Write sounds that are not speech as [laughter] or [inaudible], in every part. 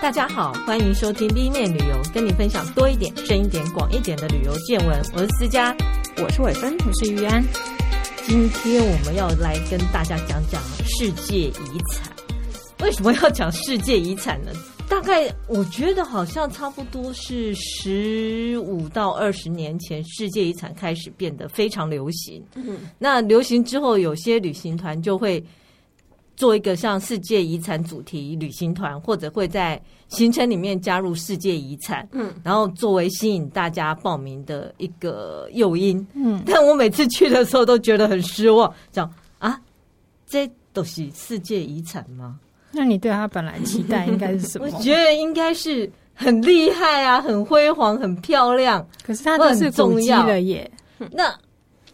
大家好，欢迎收听 B 面旅游，跟你分享多一点、深一点、广一点的旅游见闻。我是思佳，我是伟芬，我是于安。今天我们要来跟大家讲讲世界遗产。为什么要讲世界遗产呢？大概我觉得好像差不多是十五到二十年前，世界遗产开始变得非常流行。嗯，那流行之后，有些旅行团就会。做一个像世界遗产主题旅行团，或者会在行程里面加入世界遗产，嗯，然后作为吸引大家报名的一个诱因，嗯，[laughs] 但我每次去的时候都觉得很失望，讲啊，这都是世界遗产吗？那你对他本来期待应该是什么？[laughs] 我觉得应该是很厉害啊，很辉煌，很漂亮。可是它都是古迹了耶，那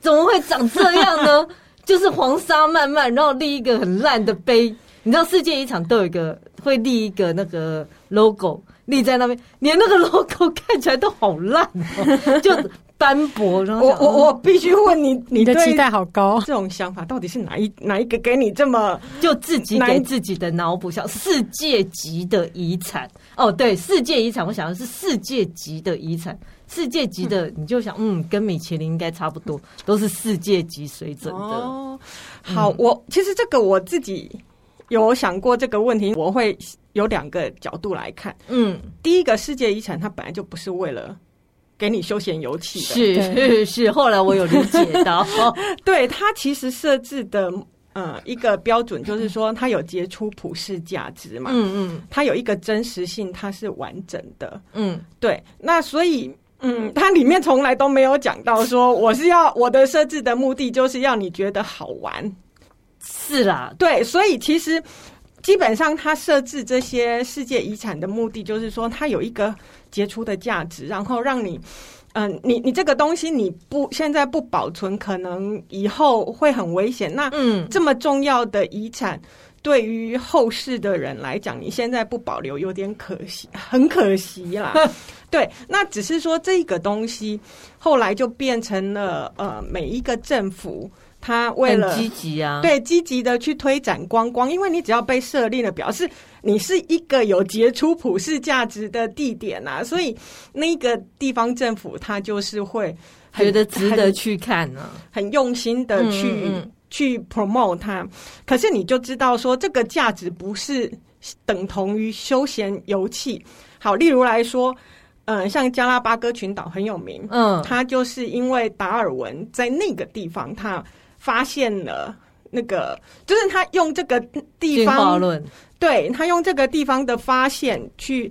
怎么会长这样呢？[laughs] 就是黄沙漫漫，然后立一个很烂的碑。你知道世界遗产都有一个会立一个那个 logo 立在那边，连那个 logo 看起来都好烂哦，[laughs] 就斑驳。然后我我我必须问你，[laughs] 你的期待好高，这种想法到底是哪一哪一个给你这么 [laughs] 就自己给自己的脑补像世界级的遗产？哦，对，世界遗产，我想的是世界级的遗产。世界级的，你就想，嗯，跟米其林应该差不多，都是世界级水准的。哦，好，嗯、我其实这个我自己有想过这个问题，我会有两个角度来看。嗯，第一个世界遗产，它本来就不是为了给你休闲游憩的，是是是。后来我有理解到，[laughs] 对它其实设置的，呃，一个标准就是说，它有杰出普世价值嘛。嗯嗯，它有一个真实性，它是完整的。嗯，对。那所以。嗯，它里面从来都没有讲到说我是要我的设置的目的就是要你觉得好玩，是啦，对，所以其实基本上它设置这些世界遗产的目的就是说它有一个杰出的价值，然后让你，嗯、呃，你你这个东西你不现在不保存，可能以后会很危险。那嗯，这么重要的遗产。对于后世的人来讲，你现在不保留有点可惜，很可惜啦。[laughs] 对，那只是说这个东西后来就变成了呃，每一个政府他为了积极啊，对，积极的去推展观光，因为你只要被设立了，表示你是一个有杰出普世价值的地点啊，所以那个地方政府他就是会觉得值得去看呢、啊，很用心的去。嗯嗯。去 promote 它，可是你就知道说这个价值不是等同于休闲游憩。好，例如来说，嗯、呃，像加拉巴哥群岛很有名，嗯，它就是因为达尔文在那个地方，他发现了那个，就是他用这个地方，进化论，对，他用这个地方的发现去，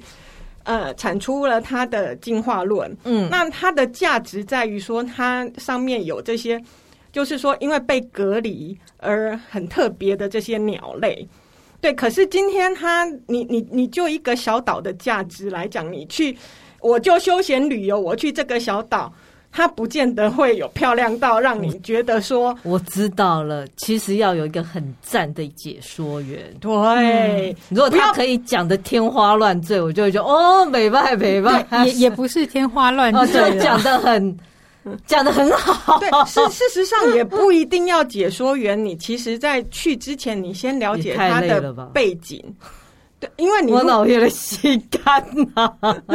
呃，产出了他的进化论。嗯，那它的价值在于说，它上面有这些。就是说，因为被隔离而很特别的这些鸟类，对。可是今天他，你你你就一个小岛的价值来讲，你去，我就休闲旅游，我去这个小岛，它不见得会有漂亮到让你觉得说，我知道了。其实要有一个很赞的解说员，对。嗯、如果他可以讲的天花乱坠，我就会觉得哦，美败美败，也也不是天花乱坠，[laughs] 就讲得很。讲的很好，对，事事实上也不一定要解说员。你其实，在去之前，你先了解他的背景，对，因为你我脑叶的心肝呐。[laughs]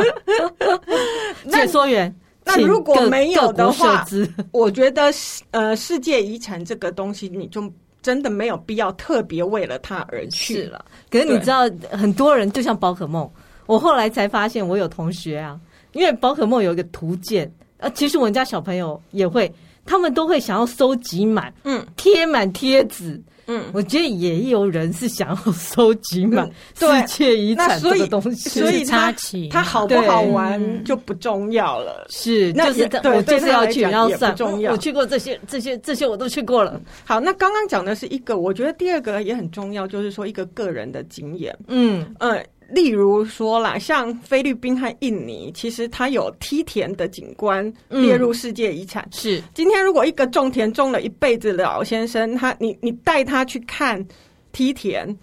[laughs] 解说员，那如果没有的话，[laughs] 我觉得呃，世界遗产这个东西，你就真的没有必要特别为了它而去了。可是你知道，很多人就像宝可梦，我后来才发现，我有同学啊，因为宝可梦有一个图鉴。呃，其实我们家小朋友也会，他们都会想要收集满，嗯，贴满贴纸，嗯，我觉得也有人是想要收集满世界遗产这个东西，所以它它好不好玩就不重要了，是，就是我就是要去，然后算重要。我去过这些这些这些我都去过了。好，那刚刚讲的是一个，我觉得第二个也很重要，就是说一个个人的经验，嗯。嗯。例如说啦，像菲律宾和印尼，其实它有梯田的景观列入世界遗产。嗯、是，今天如果一个种田种了一辈子的老先生，他你你带他去看梯田，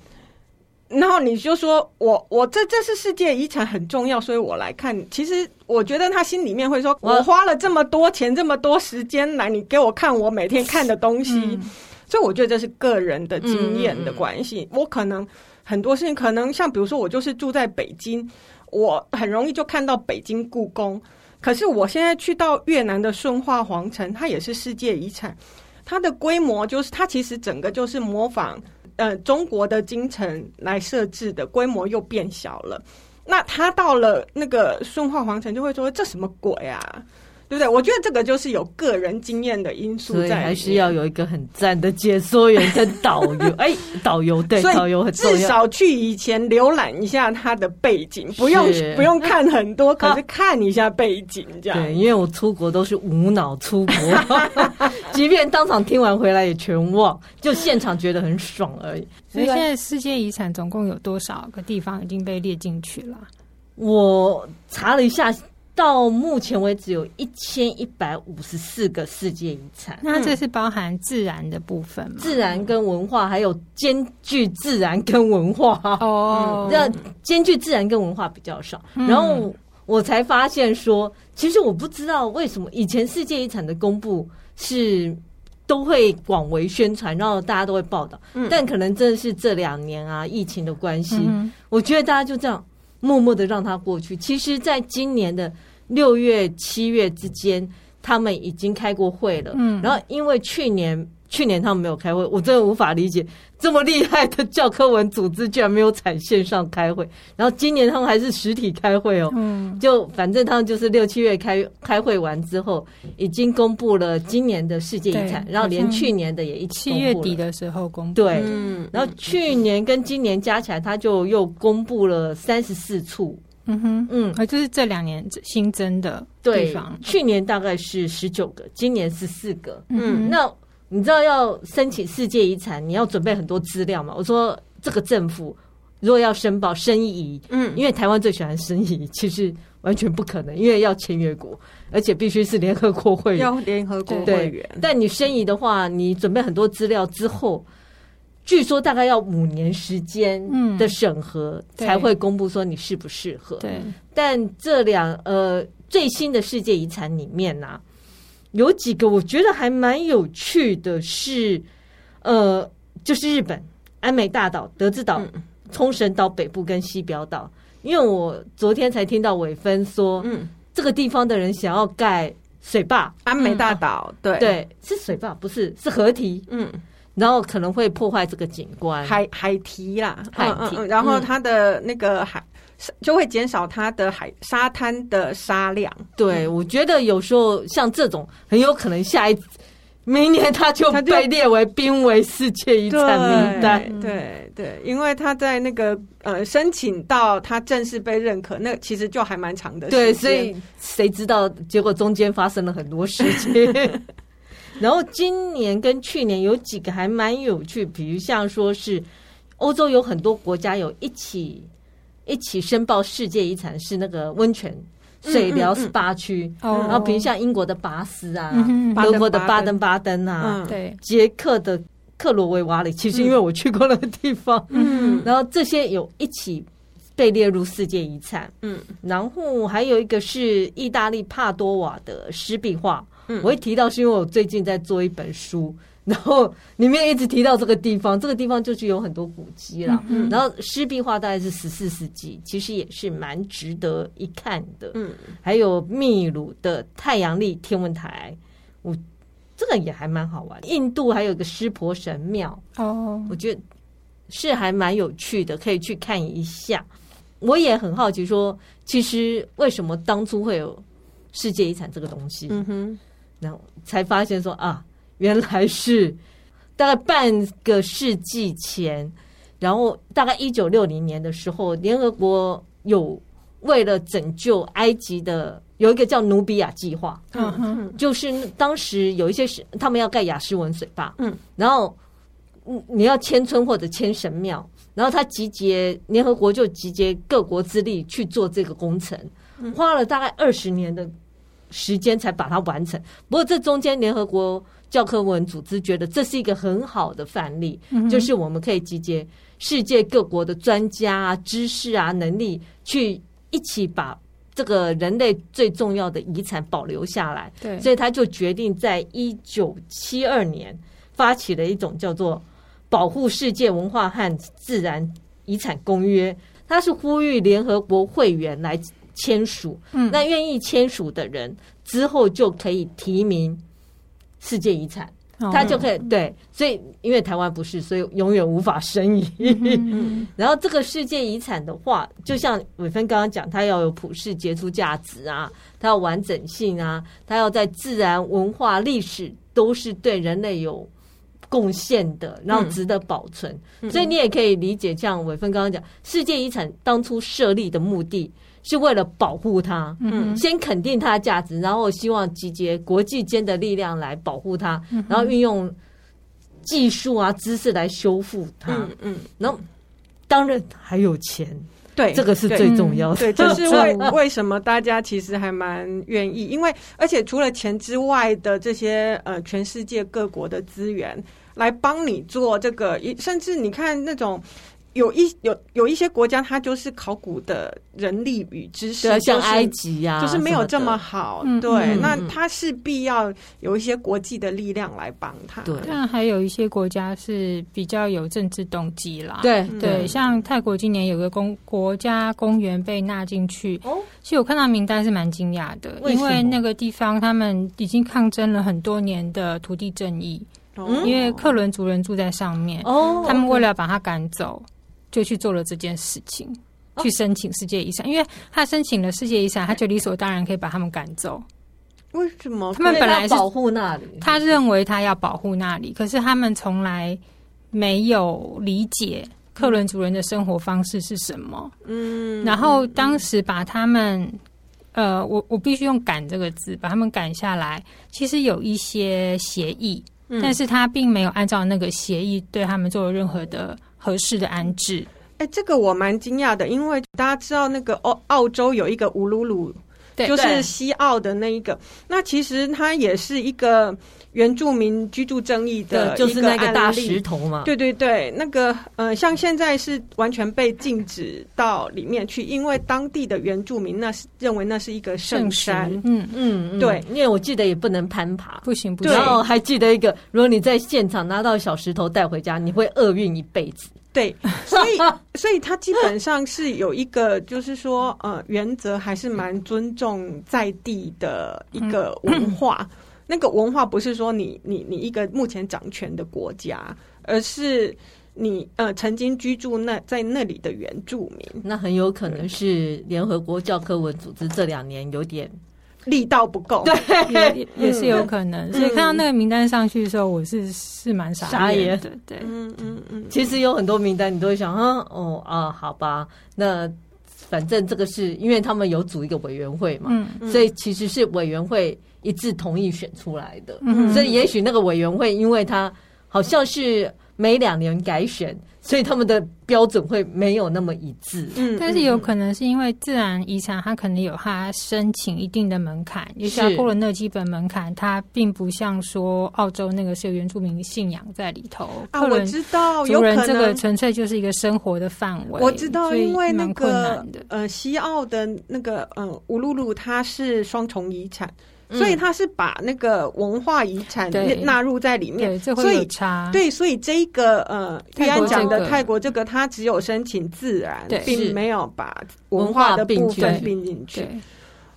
然后你就说我我这这是世界遗产很重要，所以我来看。其实我觉得他心里面会说，我花了这么多钱这么多时间来，你给我看我每天看的东西。嗯所以我觉得这是个人的经验的关系。嗯、我可能很多事情，可能像比如说，我就是住在北京，我很容易就看到北京故宫。可是我现在去到越南的顺化皇城，它也是世界遗产，它的规模就是它其实整个就是模仿呃中国的京城来设置的，规模又变小了。那他到了那个顺化皇城，就会说这什么鬼啊？对不对？我觉得这个就是有个人经验的因素在，所以还是要有一个很赞的解说员跟导游。[laughs] 哎，导游对，导游很重要。至少去以前浏览一下他的背景，不用不用看很多，可是看一下背景这样。对，因为我出国都是无脑出国，[laughs] 即便当场听完回来也全忘，就现场觉得很爽而已。所以现在世界遗产总共有多少个地方已经被列进去了？我查了一下。到目前为止有一千一百五十四个世界遗产，那这是包含自然的部分吗？自然跟文化，还有兼具自然跟文化哦。那兼具自然跟文化比较少，嗯、然后我才发现说，其实我不知道为什么以前世界遗产的公布是都会广为宣传，然后大家都会报道，嗯、但可能真的是这两年啊疫情的关系，嗯、我觉得大家就这样。默默的让它过去。其实，在今年的六月、七月之间，他们已经开过会了。嗯，然后因为去年去年他们没有开会，我真的无法理解这么厉害的教科文组织居然没有采线上开会。然后今年他们还是实体开会哦。嗯，就反正他们就是六七月开开会完之后，已经公布了今年的世界遗产，然后连去年的也一起。七月底的时候公布。对，嗯，然后去年跟今年加起来，他就又公布了三十四处。嗯哼，嗯，啊，就是这两年新增的地方。去年大概是十九个，今年是四个。嗯，那你知道要申请世界遗产，你要准备很多资料嘛？我说这个政府如果要申报申遗，嗯，因为台湾最喜欢申遗，其实完全不可能，因为要签约国，而且必须是联合国会员，要联合国会员。但你申遗的话，你准备很多资料之后。据说大概要五年时间的审核才会公布说你适不适合。对，但这两呃最新的世界遗产里面呢、啊，有几个我觉得还蛮有趣的是，呃，就是日本安美大岛、德之岛、冲绳岛北部跟西表岛。因为我昨天才听到伟芬说，嗯，这个地方的人想要盖水坝，安美大岛，对。对，是水坝，不是是河堤，嗯。然后可能会破坏这个景观，海海堤啦，海堤，然后它的那个海就会减少它的海沙滩的沙量。对，我觉得有时候像这种很有可能下一明年 [laughs] 它就被列为濒危世界遗产名单。对对，因为它在那个呃申请到它正式被认可，那其实就还蛮长的。对，所以谁知道结果中间发生了很多事情。[laughs] 然后今年跟去年有几个还蛮有趣，比如像说是欧洲有很多国家有一起一起申报世界遗产，是那个温泉水疗 SPA 区，然后比如像英国的巴斯啊，德国的巴登巴登。啊，对，捷克的克罗维瓦里，其实因为我去过那个地方，嗯，然后这些有一起被列入世界遗产，嗯，然后还有一个是意大利帕多瓦的湿壁画。我会提到是因为我最近在做一本书，[laughs] 然后里面一直提到这个地方，这个地方就是有很多古迹啦。嗯、然后湿壁画大概是十四世纪，其实也是蛮值得一看的。嗯，还有秘鲁的太阳历天文台，我这个也还蛮好玩。印度还有一个湿婆神庙哦，我觉得是还蛮有趣的，可以去看一下。我也很好奇说，说其实为什么当初会有世界遗产这个东西？嗯哼。然后才发现说啊，原来是大概半个世纪前，然后大概一九六零年的时候，联合国有为了拯救埃及的有一个叫努比亚计划，嗯哼，就是当时有一些是他们要盖亚诗文水坝，嗯，然后你要迁村或者迁神庙，然后他集结联合国就集结各国之力去做这个工程，花了大概二十年的。时间才把它完成。不过这中间，联合国教科文组织觉得这是一个很好的范例，嗯、就是我们可以集结世界各国的专家啊、知识啊、能力，去一起把这个人类最重要的遗产保留下来。对，所以他就决定在一九七二年发起了一种叫做《保护世界文化和自然遗产公约》，它是呼吁联合国会员来签署。嗯，那愿意签署的人之后就可以提名世界遗产。他就可以对，所以因为台湾不是，所以永远无法申遗。[laughs] 然后这个世界遗产的话，就像伟芬刚刚讲，它要有普世杰出价值啊，它要完整性啊，它要在自然、文化、历史都是对人类有贡献的，然后值得保存。所以你也可以理解，像伟芬刚刚讲，世界遗产当初设立的目的。是为了保护它，嗯，先肯定它的价值，然后希望集结国际间的力量来保护它，然后运用技术啊、知识来修复它，嗯嗯，然后当然还有钱，对，这个是最重要的，对，这是 [laughs] 为为什么大家其实还蛮愿意，因为而且除了钱之外的这些呃，全世界各国的资源来帮你做这个，甚至你看那种。有一有有一些国家，它就是考古的人力与知识，对，像埃及呀，就是没有这么好。对，那它是必要有一些国际的力量来帮他。对，但还有一些国家是比较有政治动机啦。对对，像泰国今年有个公国家公园被纳进去，哦，其实我看到名单是蛮惊讶的，因为那个地方他们已经抗争了很多年的土地正义，因为克伦族人住在上面，哦，他们为了把他赶走。就去做了这件事情，去申请世界遗产，因为他申请了世界遗产，他就理所当然可以把他们赶走。为什么？他们本来是保护那里，他认为他要保护那里，可是他们从来没有理解克伦族人的生活方式是什么。嗯，然后当时把他们，呃，我我必须用“赶”这个字，把他们赶下来。其实有一些协议，但是他并没有按照那个协议对他们做了任何的。合适的安置，哎、欸，这个我蛮惊讶的，因为大家知道那个澳澳洲有一个乌鲁鲁，对，就是西澳的那一个，那其实它也是一个原住民居住争议的，就是那个大石头嘛，对对对，那个呃，像现在是完全被禁止到里面去，因为当地的原住民那是认为那是一个圣山，嗯嗯，对，因为我记得也不能攀爬，不行不行，然后还记得一个，如果你在现场拿到小石头带回家，你会厄运一辈子。对，所以 [laughs] 所以他基本上是有一个，就是说，呃，原则还是蛮尊重在地的一个文化。[laughs] 那个文化不是说你你你一个目前掌权的国家，而是你呃曾经居住那在那里的原住民。那很有可能是联合国教科文组织这两年有点。力道不够，对，也也是有可能。嗯、所以看到那个名单上去的时候，我是是蛮傻眼的。对，嗯嗯嗯。其实有很多名单，你都会想，啊，哦啊，好吧，那反正这个是因为他们有组一个委员会嘛，嗯嗯、所以其实是委员会一致同意选出来的。嗯、所以也许那个委员会，因为他好像是每两年改选。所以他们的标准会没有那么一致，嗯，但是有可能是因为自然遗产，它可能有它申请一定的门槛，也是过了那基本门槛，它并不像说澳洲那个是有原住民信仰在里头。啊，我知道，有可能这个纯粹就是一个生活的范围。我知道，因为那个呃，西澳的那个呃，乌鲁鲁，它是双重遗产。所以他是把那个文化遗产纳入在里面，所以对，所以这一个呃，玉安讲的泰国这个，他只有申请自然，并没有把文化的部分并进去。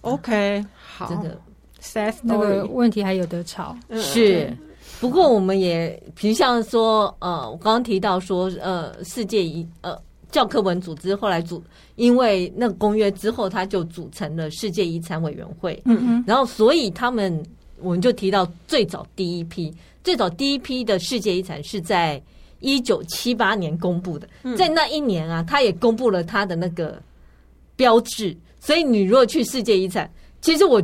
OK，好，这个 sad 那个问题还有得吵。是，不过我们也，比如像说，呃，我刚刚提到说，呃，世界遗呃。教科文组织后来组，因为那个公约之后，他就组成了世界遗产委员会。嗯嗯，然后所以他们，我们就提到最早第一批，最早第一批的世界遗产是在一九七八年公布的，在那一年啊，他也公布了他的那个标志。所以你如果去世界遗产，其实我。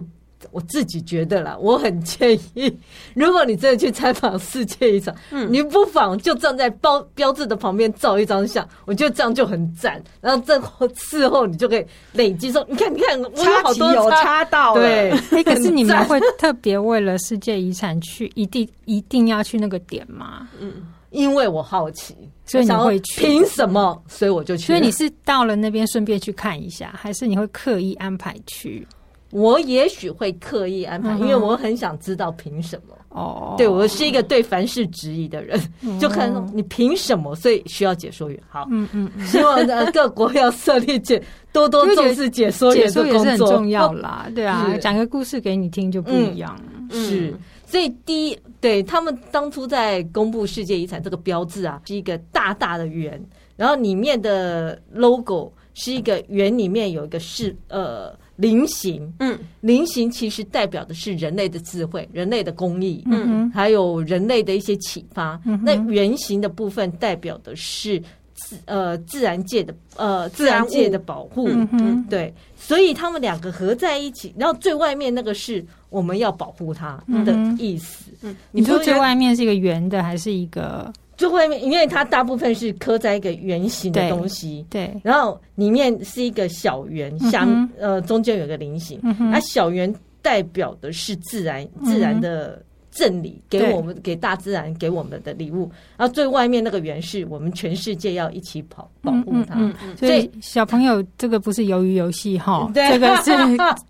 我自己觉得啦，我很建议，如果你真的去采访世界遗产，嗯，你不妨就站在标标志的旁边照一张相，我觉得这样就很赞。然后这后事后你就可以累积说，你看，你看，我有好多有插到，对。[laughs] 可是你们会特别为了世界遗产去，一定一定要去那个点吗？嗯，因为我好奇，所以你会去。凭什么？所以我就去。所以你是到了那边顺便去看一下，还是你会刻意安排去？我也许会刻意安排，嗯、因为我很想知道凭什么。哦，对，我是一个对凡事质疑的人，嗯、就看你凭什么，所以需要解说员。好，嗯嗯，希望各国要设立解，多多重视解说员的工作，解说也是很重要啦。对啊，讲个故事给你听就不一样。嗯、是，所以第一，对他们当初在公布世界遗产这个标志啊，是一个大大的圆，然后里面的 logo 是一个圆，里面有一个是呃。菱形，嗯，菱形其实代表的是人类的智慧、人类的工艺，嗯，还有人类的一些启发。嗯、那圆形的部分代表的是自呃自然界的呃自然界的保护，嗯，对，所以他们两个合在一起，然后最外面那个是我们要保护它的意思。嗯，你说最外面是一个圆的还是一个？最外面，因为它大部分是刻在一个圆形的东西，对，对，然后里面是一个小圆，像、嗯、呃中间有个菱形，那、嗯啊、小圆代表的是自然，自然的赠礼，给我们给大自然给我们的礼物，然后最外面那个圆是我们全世界要一起跑保护它，所以小朋友这个不是鱿鱼游戏哈，这个是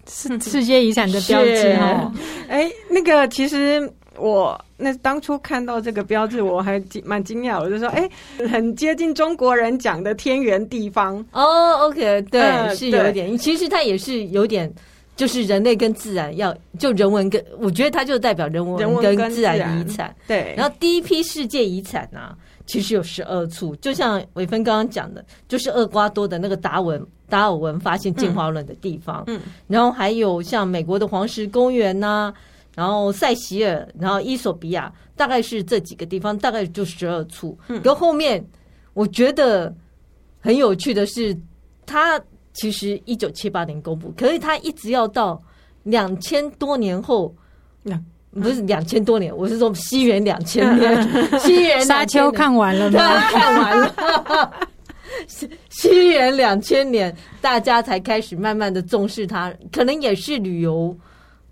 [laughs] 是世界遗产的标志哦，哎，那个其实。我那当初看到这个标志，我还蛮惊讶，我就说：“哎、欸，很接近中国人讲的天圆地方。”哦，OK，对，呃、是有一点。其实它也是有点，就是人类跟自然要就人文跟，我觉得它就代表人文跟自然遗产。对。然后第一批世界遗产啊，其实有十二处，就像伟芬刚刚讲的，就是厄瓜多的那个达尔文达尔文发现进化论的地方。嗯。然后还有像美国的黄石公园呐、啊。然后塞西尔，然后伊索比亚，大概是这几个地方，大概就十二处。嗯，跟后面我觉得很有趣的是，他其实一九七八年公布，可是他一直要到两千多年后，嗯，不是两千多年，我是说西元两千年，[laughs] 西元沙丘看完了吗？看完了，西 [laughs] 西元两千年，大家才开始慢慢的重视它，可能也是旅游。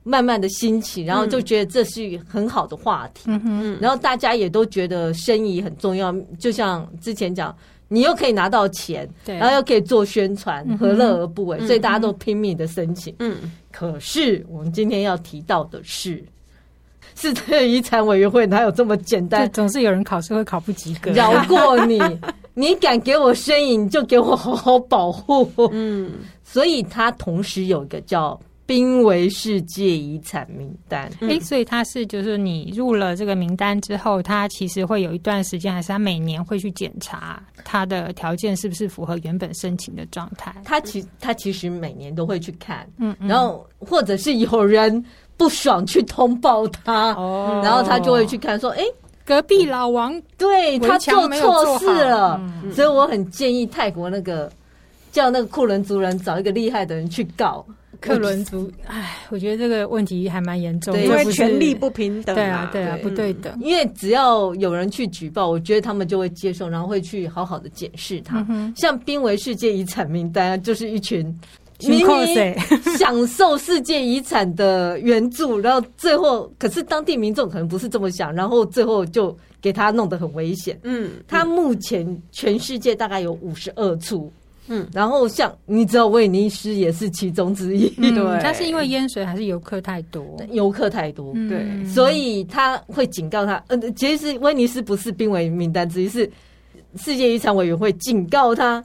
慢慢的兴起，然后就觉得这是一个很好的话题，嗯，然后大家也都觉得生意很重要，就像之前讲，你又可以拿到钱，对，然后又可以做宣传，何乐而不为？所以大家都拼命的申请，嗯。可是我们今天要提到的是，是这遗产委员会哪有这么简单？总是有人考试会考不及格，饶过你，[laughs] 你敢给我申遗，你就给我好好保护。嗯，所以它同时有一个叫。濒危世界遗产名单，哎、欸，所以它是就是你入了这个名单之后，它其实会有一段时间，还是它每年会去检查它的条件是不是符合原本申请的状态？它其它其实每年都会去看，嗯，然后或者是有人不爽去通报他，哦，然后他就会去看说，哎、欸，隔壁老王对他做错事了，嗯，所以我很建议泰国那个叫那个库伦族人找一个厉害的人去告。克伦族，哎，我觉得这个问题还蛮严重的，因为权力不平等，对啊，对啊，不对等。因为只要有人去举报，我觉得他们就会接受，然后会去好好的检视它。像濒危世界遗产名单，就是一群明明 [laughs] 享受世界遗产的援助，然后最后可是当地民众可能不是这么想，然后最后就给他弄得很危险。嗯，他目前全世界大概有五十二处。嗯，然后像你知道，威尼斯也是其中之一。嗯、对，但是因为淹水还是游客太多，游客太多，对、嗯，所以他会警告他。呃，其实威尼斯不是濒危名单之一，是世界遗产委员会警告他：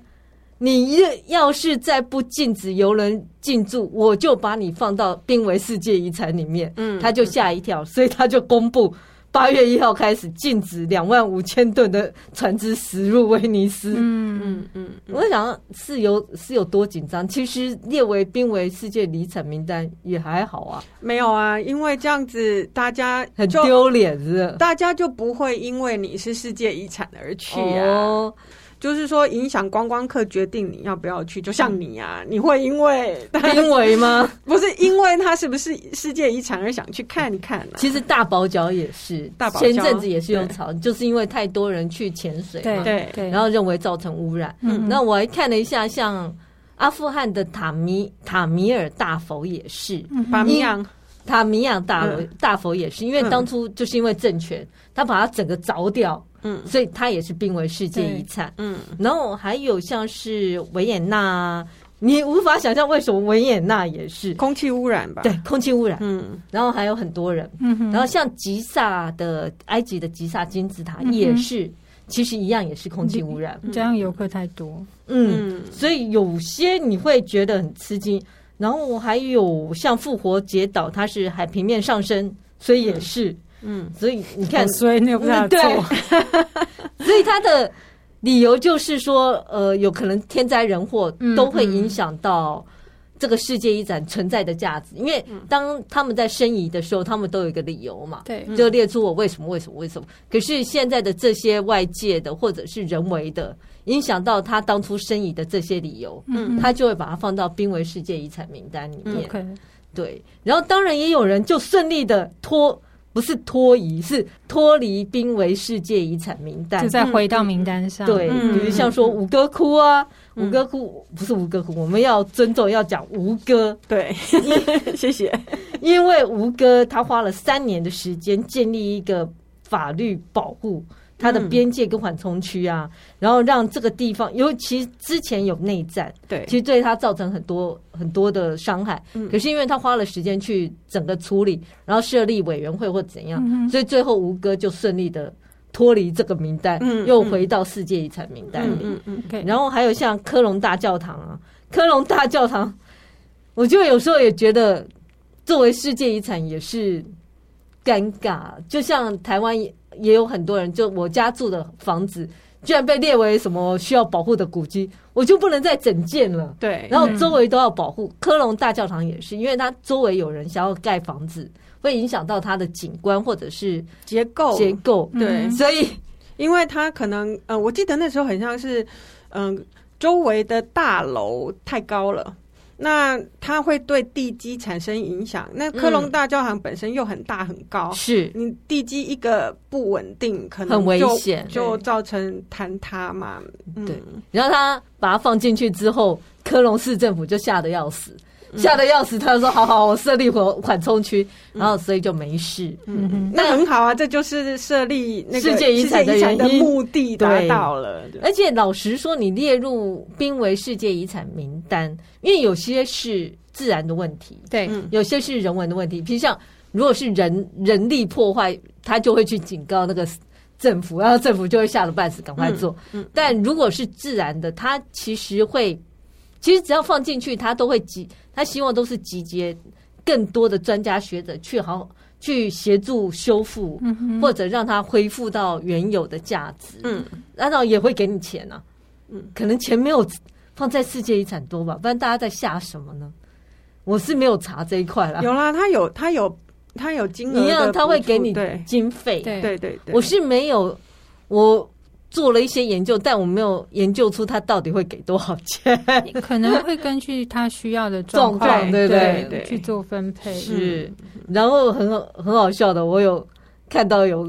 你要是再不禁止游人进驻，我就把你放到濒危世界遗产里面。嗯，他就吓一跳，所以他就公布。八月一号开始禁止两万五千吨的船只驶入威尼斯。嗯嗯嗯，我想是有是有多紧张？其实列为濒危世界遗产名单也还好啊。没有啊，因为这样子大家很丢脸，是大家就不会因为你是世界遗产而去啊。哦就是说，影响观光客决定你要不要去，就像你、啊，你会因为因为吗？[laughs] 不是因为它是不是世界遗产而想去看一看、啊。其实大堡礁也是，大堡礁前阵子也是用草，就是因为太多人去潜水嘛，对对，然后认为造成污染。嗯，那我还看了一下，像阿富汗的塔米塔米尔大佛也是，塔米尔塔米尔大、嗯、大佛也是，因为当初就是因为政权，他把它整个凿掉。嗯，所以它也是濒危世界遗产。嗯，然后还有像是维也纳、你无法想象为什么维也纳也是。空气污染吧？对，空气污染。嗯，然后还有很多人，嗯哼，然后像吉萨的埃及的吉萨金字塔也是，嗯、其实一样也是空气污染。这样游客太多，嗯，所以有些你会觉得很吃惊。然后还有像复活节岛，它是海平面上升，所以也是，嗯，所以你看，[laughs] 所以你有不想做，所以他的。理由就是说，呃，有可能天灾人祸都会影响到这个世界遗产存在的价值，因为当他们在申遗的时候，他们都有一个理由嘛，对，就列出我为什么为什么为什么。可是现在的这些外界的或者是人为的影响到他当初申遗的这些理由，嗯，他就会把它放到濒危世界遗产名单里面，对。然后当然也有人就顺利的脱。不是脱移，是脱离濒危世界遗产名单，就再回到名单上。对，比如像说吴哥窟啊，吴哥窟不是吴哥窟，我们要尊重，要讲吴哥。对，[laughs] 谢谢。因为吴哥他花了三年的时间建立一个法律保护。它的边界跟缓冲区啊，然后让这个地方，尤其之前有内战，对，其实对它造成很多很多的伤害。可是因为他花了时间去整个处理，然后设立委员会或怎样，所以最后吴哥就顺利的脱离这个名单，又回到世界遗产名单里。然后还有像科隆大教堂啊，科隆大教堂，我就有时候也觉得作为世界遗产也是尴尬，就像台湾。也有很多人，就我家住的房子，居然被列为什么需要保护的古迹，我就不能再整建了。对，然后周围都要保护。科隆大教堂也是，因为它周围有人想要盖房子，会影响到它的景观或者是结构结构。对，所以因为它可能，呃，我记得那时候很像是，嗯、呃，周围的大楼太高了。那它会对地基产生影响。那科隆大教堂本身又很大很高，是你地基一个不稳定，可能很危险，就造成坍塌嘛。对，然后他把它放进去之后，科隆市政府就吓得要死。吓得要死，他就说：“好好，我设立缓缓冲区，然后所以就没事。”嗯嗯，那很好啊，这就是设立那个世界遗产的原因，的目的达到了。而且老实说，你列入濒危世界遗产名单，因为有些是自然的问题，对，有些是人文的问题。比如像如果是人人力破坏，他就会去警告那个政府，然后政府就会吓得半死，赶快做。但如果是自然的，他其实会。其实只要放进去，他都会集，他希望都是集结更多的专家学者去好去协助修复，或者让它恢复到原有的价值。嗯，难道也会给你钱呢？啊？嗯，可能钱没有放在世界遗产多吧，不然大家在下什么呢？我是没有查这一块啦。有啦，他有，他有，他有金额，一样他会给你经费。对对对，我是没有我。做了一些研究，但我没有研究出他到底会给多少钱。[laughs] 可能会根据他需要的状况，对对对，去做分配。是，然后很好很好笑的，我有看到有，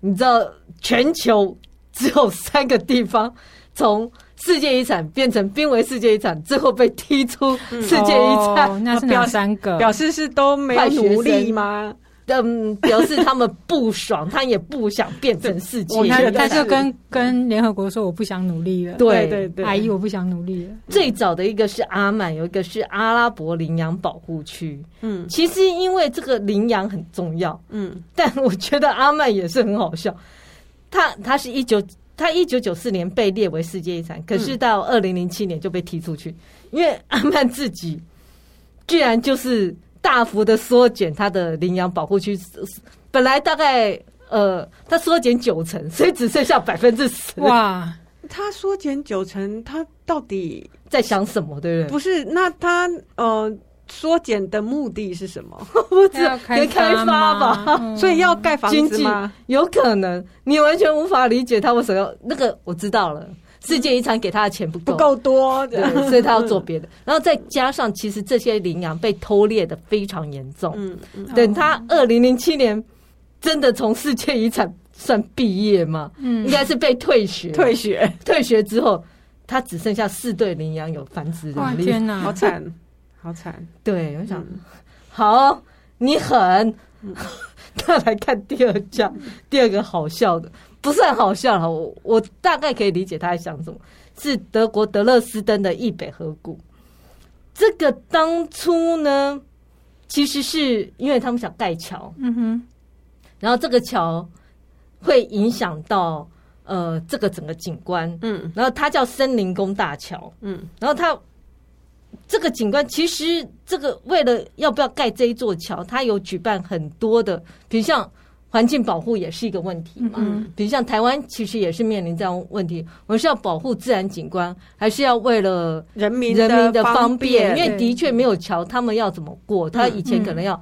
你知道，全球只有三个地方从世界遗产变成濒危世界遗产，最后被踢出世界遗产，那是哪三个？[laughs] 表示是都没有努力吗？嗯，表示他们不爽，他也不想变成世界。他他就跟跟联合国说：“我不想努力了。”对对对，阿姨，我不想努力了。最早的一个是阿曼，有一个是阿拉伯羚羊保护区。嗯，其实因为这个羚羊很重要。嗯，但我觉得阿曼也是很好笑。他他是一九他一九九四年被列为世界遗产，可是到二零零七年就被踢出去，因为阿曼自己居然就是。大幅的缩减它的羚羊保护区，本来大概呃，它缩减九成，所以只剩下百分之十。哇，它缩减九成，它到底在想什么？对不对？不是，那它呃，缩减的目的是什么？[laughs] 不知道，开开发吧。嗯、所以要盖房子吗？有可能，你完全无法理解他为什么要那个。我知道了。世界遗产给他的钱不够，不够多，对，[laughs] 所以他要做别的。然后再加上，其实这些羚羊被偷猎的非常严重。嗯，等他二零零七年真的从世界遗产算毕业吗？嗯，应该是被退学，退学，退学之后，他只剩下四对羚羊有繁殖能力。天哪，好惨，[laughs] 好惨。对，我想，好，你狠。[laughs] 那来看第二家，第二个好笑的。不是很好笑了，我我大概可以理解他在想什么。是德国德勒斯登的易北河谷，这个当初呢，其实是因为他们想盖桥，嗯哼，然后这个桥会影响到呃这个整个景观，嗯，然后它叫森林宫大桥，嗯，然后它这个景观其实这个为了要不要盖这一座桥，它有举办很多的，比如像。环境保护也是一个问题嘛，嗯，比如像台湾其实也是面临这样问题，我们是要保护自然景观，还是要为了人民人民的方便？因为的确没有桥，他们要怎么过？他以前可能要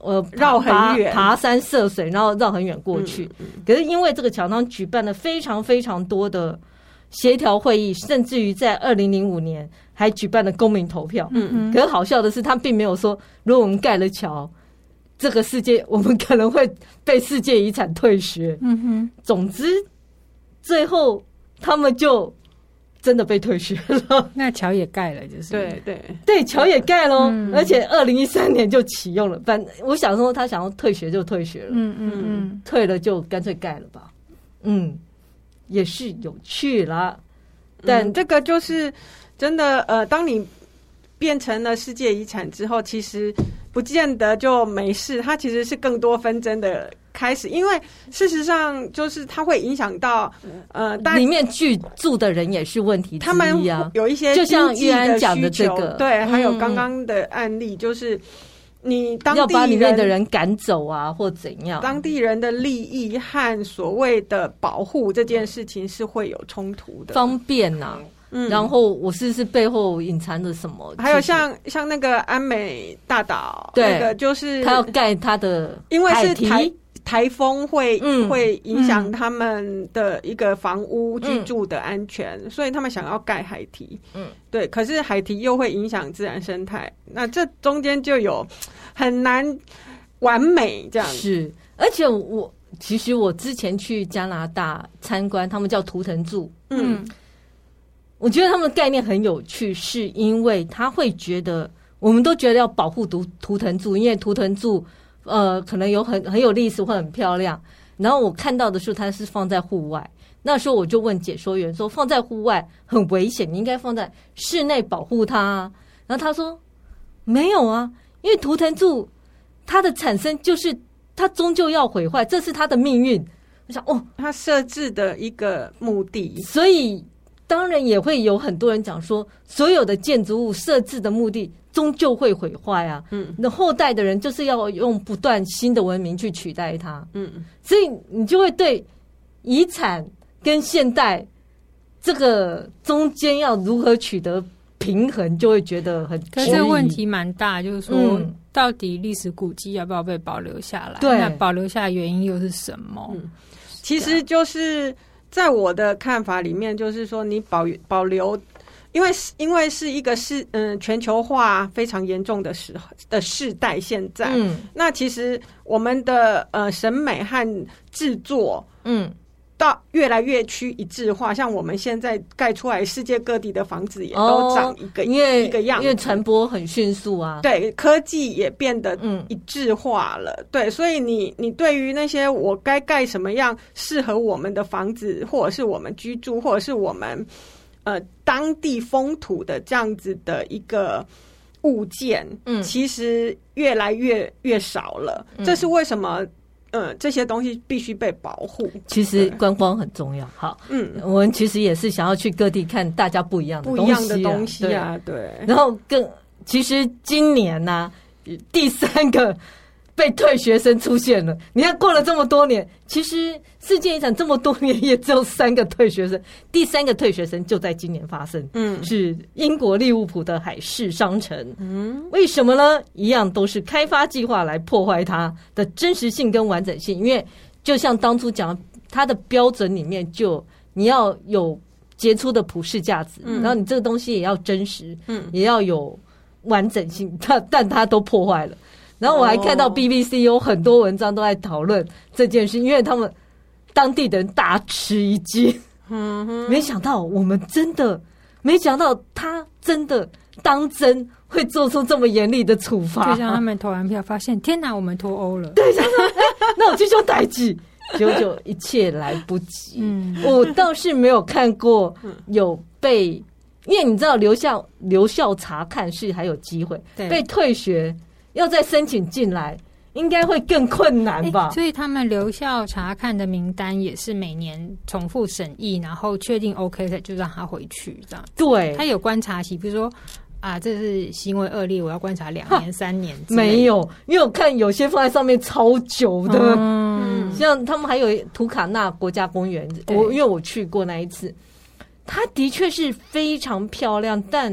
呃绕很远，爬山涉水，然后绕很远过去。可是因为这个桥，他们举办了非常非常多的协调会议，甚至于在二零零五年还举办了公民投票。嗯嗯。可是好笑的是，他并没有说，如果我们盖了桥。这个世界，我们可能会被世界遗产退学。嗯哼，总之，最后他们就真的被退学了。那桥也盖了，就是对对对，桥也盖了，嗯、而且二零一三年就启用了。反正我想说，他想要退学就退学了。嗯嗯嗯，退了就干脆盖了吧。嗯，也是有趣啦。但、嗯、这个就是真的，呃，当你变成了世界遗产之后，其实。不见得就没事，它其实是更多纷争的开始，因为事实上就是它会影响到呃，里面居住的人也是问题。他们有一些就像玉安讲的这个，对，还有刚刚的案例，就是你当地要把里面的人赶走啊，或怎样，当地人的利益和所谓的保护这件事情是会有冲突的，方便呐、啊。嗯，然后我是是背后隐藏着什么？还有像像那个安美大岛，对，那个就是他要盖他的，因为是台台风会、嗯、会影响他们的一个房屋居住的安全，嗯、所以他们想要盖海堤。嗯，对，可是海堤又会影响自然生态，那这中间就有很难完美这样。是，而且我其实我之前去加拿大参观，他们叫图腾柱，嗯。我觉得他们的概念很有趣，是因为他会觉得，我们都觉得要保护图图腾柱，因为图腾柱，呃，可能有很很有历史或很漂亮。然后我看到的时候，它是放在户外。那时候我就问解说员说，放在户外很危险，你应该放在室内保护它啊。然后他说，没有啊，因为图腾柱它的产生就是它终究要毁坏，这是它的命运。我想，哦，它设置的一个目的，所以。当然也会有很多人讲说，所有的建筑物设置的目的终究会毁坏啊。嗯，那后代的人就是要用不断新的文明去取代它。嗯，所以你就会对遗产跟现代这个中间要如何取得平衡，就会觉得很。可是这个问题蛮大，就是说，到底历史古迹要不要被保留下来？对，那保留下来原因又是什么？嗯，其实就是。在我的看法里面，就是说你保保留，因为因为是一个是嗯全球化非常严重的时的世代，现在，嗯，那其实我们的呃审美和制作，嗯。到越来越趋一致化，像我们现在盖出来，世界各地的房子也都长一个、哦、因为一个样，因为传播很迅速啊。对，科技也变得嗯一致化了。嗯、对，所以你你对于那些我该盖什么样适合我们的房子，或者是我们居住，或者是我们呃当地风土的这样子的一个物件，嗯，其实越来越越少了。嗯、这是为什么？嗯，这些东西必须被保护。其实观光很重要。好，嗯，我们其实也是想要去各地看大家不一样的东西、啊、不一样的东西啊。对，对然后更其实今年呢、啊，第三个。被退学生出现了，你看过了这么多年，其实世界遗产这么多年也只有三个退学生，第三个退学生就在今年发生，嗯，是英国利物浦的海事商城，嗯，为什么呢？一样都是开发计划来破坏它的真实性跟完整性，因为就像当初讲，它的标准里面就你要有杰出的普世价值，嗯，然后你这个东西也要真实，嗯，也要有完整性，它但它都破坏了。然后我还看到 BBC 有很多文章都在讨论这件事，因为他们当地的人大吃一惊。嗯，没想到我们真的，没想到他真的当真会做出这么严厉的处罚。就像他们投完票发现，天哪，我们脱欧了。对，那我就说代志，[laughs] 结果一切来不及。嗯，我倒是没有看过有被因为你知道留校留校查看是还有机会，被退学要再申请进来，应该会更困难吧？所以他们留校查看的名单也是每年重复审议，然后确定 OK 的就让他回去这样。对，他有观察期，比如说啊，这是行为恶劣，我要观察两年、三年。没有，因为我看有些放在上面超久的，嗯，[laughs] 像他们还有图卡纳国家公园，我因为我去过那一次。它的确是非常漂亮，但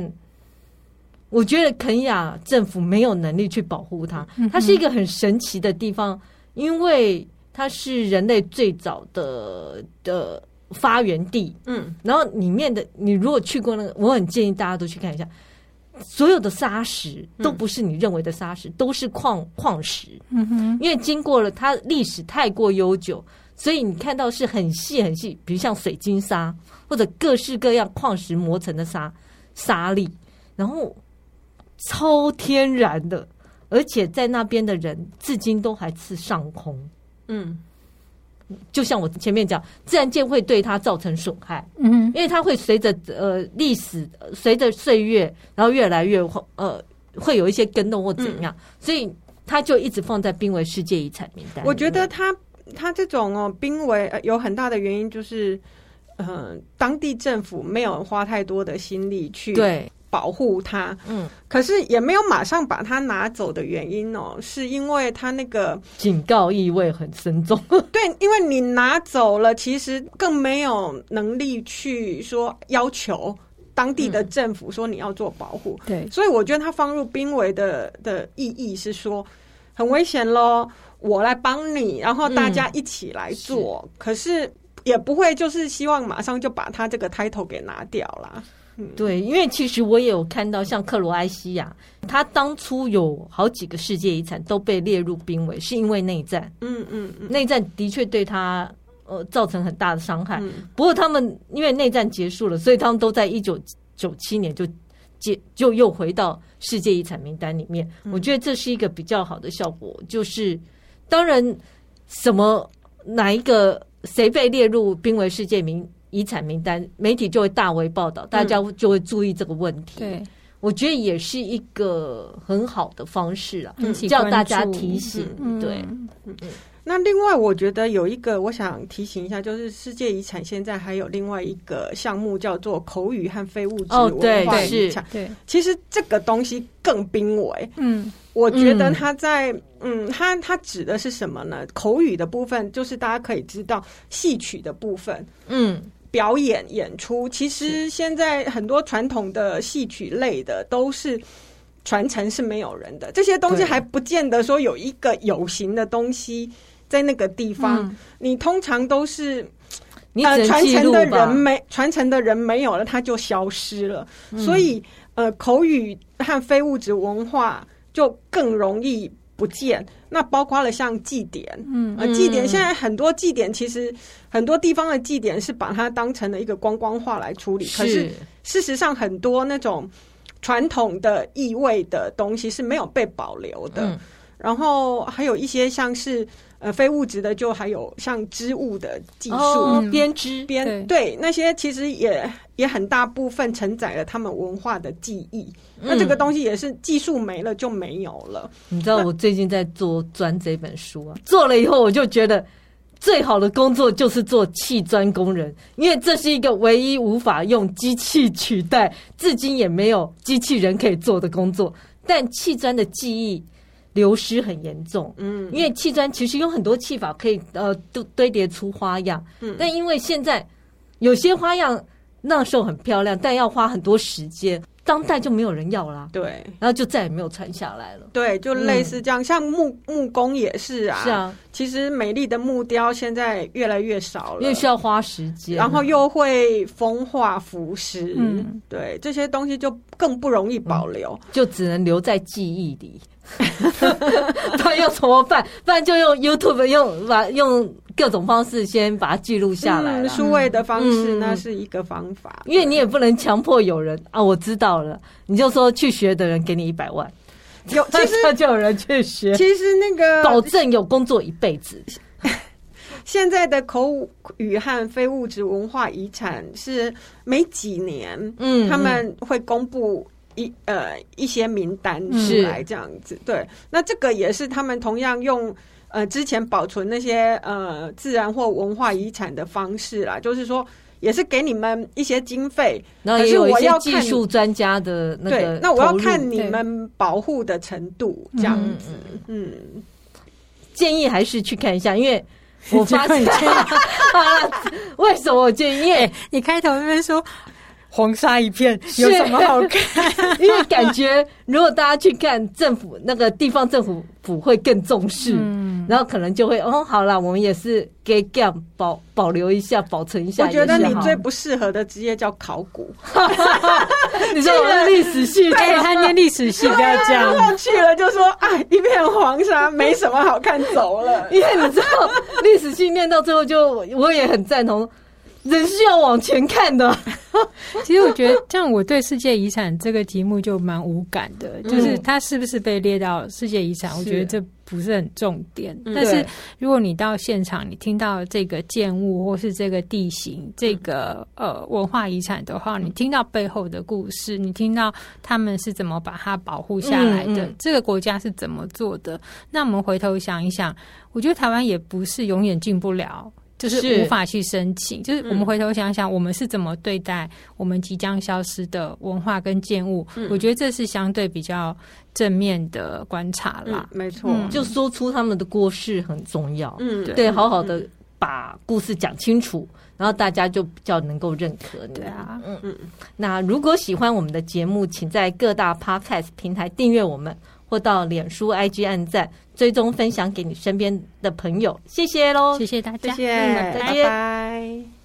我觉得肯亚政府没有能力去保护它。它是一个很神奇的地方，因为它是人类最早的的发源地。嗯，然后里面的你如果去过那个，我很建议大家都去看一下。所有的沙石都不是你认为的沙石，都是矿矿石。嗯哼，因为经过了它历史太过悠久。所以你看到是很细很细，比如像水晶沙或者各式各样矿石磨成的沙沙粒，然后超天然的，而且在那边的人至今都还吃上空。嗯，就像我前面讲，自然界会对它造成损害。嗯，因为它会随着呃历史随着岁月，然后越来越呃会有一些更动或怎样，所以它就一直放在濒危世界遗产名单。我觉得它。它这种哦，濒危有很大的原因就是，呃，当地政府没有花太多的心力去对保护它，嗯，可是也没有马上把它拿走的原因哦，是因为它那个警告意味很深重。[laughs] 对，因为你拿走了，其实更没有能力去说要求当地的政府说你要做保护。对，所以我觉得它放入濒危的的意义是说很危险喽。我来帮你，然后大家一起来做，嗯、可是也不会就是希望马上就把他这个 title 给拿掉了。嗯、对，因为其实我也有看到，像克罗埃西亚，他当初有好几个世界遗产都被列入濒危，是因为内战。嗯嗯嗯，内战的确对他呃造成很大的伤害。嗯、不过他们因为内战结束了，所以他们都在一九九七年就接就又回到世界遗产名单里面。嗯、我觉得这是一个比较好的效果，就是。当然，什么哪一个谁被列入濒危世界名遗产名单，媒体就会大为报道，大家就会注意这个问题。对，我觉得也是一个很好的方式啊，叫大家提醒。对，嗯。那另外，我觉得有一个我想提醒一下，就是世界遗产现在还有另外一个项目叫做口语和非物质文化遗产。对，其实这个东西更濒危。嗯，我觉得它在嗯，它它指的是什么呢？口语的部分就是大家可以知道戏曲的部分。嗯，表演演出，其实现在很多传统的戏曲类的都是传承是没有人的，这些东西还不见得说有一个有形的东西。在那个地方，嗯、你通常都是你呃传承的人没传承的人没有了，它就消失了。嗯、所以呃，口语和非物质文化就更容易不见。那包括了像祭典，嗯，呃，祭典现在很多祭典其实很多地方的祭典是把它当成了一个观光化来处理。是，可是事实上，很多那种传统的意味的东西是没有被保留的。嗯、然后还有一些像是。呃，非物质的就还有像织物的技术，编织编对那些其实也也很大部分承载了他们文化的记忆。嗯、那这个东西也是技术没了就没有了。你知道我最近在做砖这本书啊，做了以后我就觉得最好的工作就是做砌砖工人，因为这是一个唯一无法用机器取代，至今也没有机器人可以做的工作。但砌砖的技艺。流失很严重，嗯，因为砌砖其实有很多砌法可以呃堆堆叠出花样，嗯，但因为现在有些花样那时候很漂亮，但要花很多时间，当代就没有人要啦，对，然后就再也没有传下来了，对，就类似这样，嗯、像木木工也是啊，是啊，其实美丽的木雕现在越来越少了，因为需要花时间，然后又会风化腐蚀，嗯，对，这些东西就更不容易保留，嗯、就只能留在记忆里。[laughs] 他要怎么办？不然就用 YouTube 用把用各种方式先把它记录下来，嗯，数位的方式那是一个方法。因为你也不能强迫有人啊，我知道了，你就说去学的人给你一百万，有 [laughs] 其实就有人去学。其实那个保证有工作一辈子。[laughs] 现在的口语和非物质文化遗产是每几年，嗯，他们会公布一呃一些名单出来这样子。对，那这个也是他们同样用呃之前保存那些呃自然或文化遗产的方式啦，就是说。也是给你们一些经费，然后也有一些技术专家的那个。对，那我要看你们保护的程度，这样子。嗯，嗯，建议还是去看一下，因为我发现 [laughs] [laughs] 为什么我建议？因为你开头那边说。黄沙一片，有什么好看？[laughs] 因为感觉如果大家去看政府那个地方政府府会更重视，嗯、然后可能就会哦，好了，我们也是给 gap 保保留一下，保存一下。我觉得你最不适合的职业叫考古。[laughs] 你说我是历史系，对，他念历史系，不要这样。去了就说哎，一片黄沙，没什么好看，走了。[laughs] 因为你知道历史系念到最后就，就我也很赞同。人是要往前看的。[laughs] 其实我觉得，这样我对世界遗产这个题目就蛮无感的，就是它是不是被列到世界遗产，我觉得这不是很重点。但是如果你到现场，你听到这个建物或是这个地形、这个呃文化遗产的话，你听到背后的故事，你听到他们是怎么把它保护下来的，这个国家是怎么做的，那我们回头想一想，我觉得台湾也不是永远进不了。就是无法去申请，是就是我们回头想想，我们是怎么对待我们即将消失的文化跟建物？嗯、我觉得这是相对比较正面的观察啦。嗯、没错，嗯、就说出他们的过失很重要。嗯，对，好好的把故事讲清楚，然后大家就比较能够认可你。对啊，嗯嗯。那如果喜欢我们的节目，请在各大 Podcast 平台订阅我们。或到脸书、IG 按赞，追踪分享给你身边的朋友，谢谢喽，谢谢大家，谢谢，拜拜。